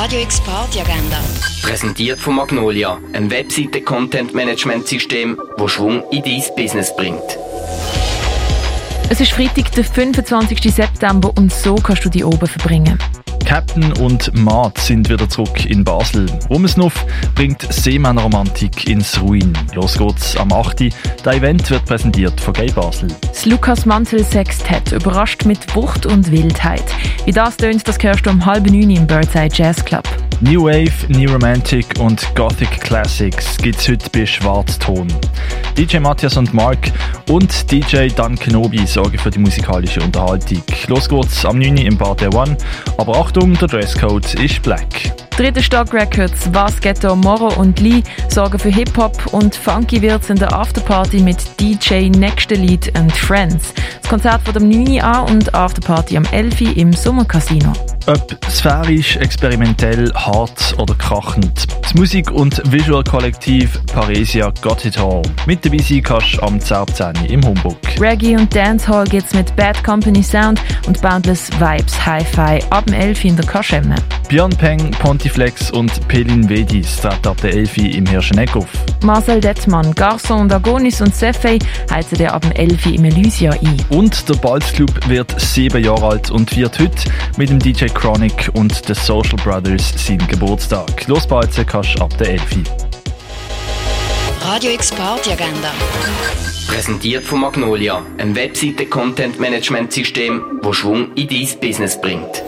Radio X Party Agenda. Präsentiert von Magnolia, einem Webseite-Content-Management-System, das Schwung in dein Business bringt. Es ist Freitag, der 25. September und so kannst du die oben verbringen. Captain und Maat sind wieder zurück in Basel. Rummesnuff bringt Seemännerromantik ins Ruin. Los geht's am 8. Der Event wird präsentiert von Gay Basel. Das Lukas Mantel Sextett überrascht mit Wucht und Wildheit. Wie das tönt, das hörst du um halb neun im Birdside Jazz Club. New Wave, New Romantic und Gothic Classics gibt's heute bei Schwarzton. DJ Matthias und Mark und DJ Dan Kenobi sorgen für die musikalische Unterhaltung. Los geht's am 9. im Bar der One, aber Achtung, der Dresscode ist black. Dritte Stock Records, Was Ghetto, Moro und Lee sorgen für Hip-Hop und Funky wird's in der Afterparty mit DJ Nächste Lied and Friends. Das Konzert von dem 9 an und Afterparty am 11 im Sommercasino. Ob sphärisch, experimentell, hart oder krachend. Das Musik- und Visual-Kollektiv Paresia Got It All. Mit dabei sein kannst du am 10. im Humbug. Reggae und Dancehall geht's mit Bad Company Sound und Boundless Vibes Hi-Fi ab dem 11 in der Kaschemme. Björn Peng, Pontiflex und Pelin Vedis treten ab der 11 im Hirscheneck auf. Marcel Dettmann, Garçon und Agonis und Sefei heizen dir ab dem 11 im Elysia ein. Und der Balz Club wird sieben Jahre alt und wird heute mit dem DJ Chronic und The Social Brothers seinen Geburtstag. Losbalzen kannst du ab der 11. Radio X Party Agenda. Präsentiert von Magnolia, einem Webseite-Content-Management-System, das Schwung in dein Business bringt.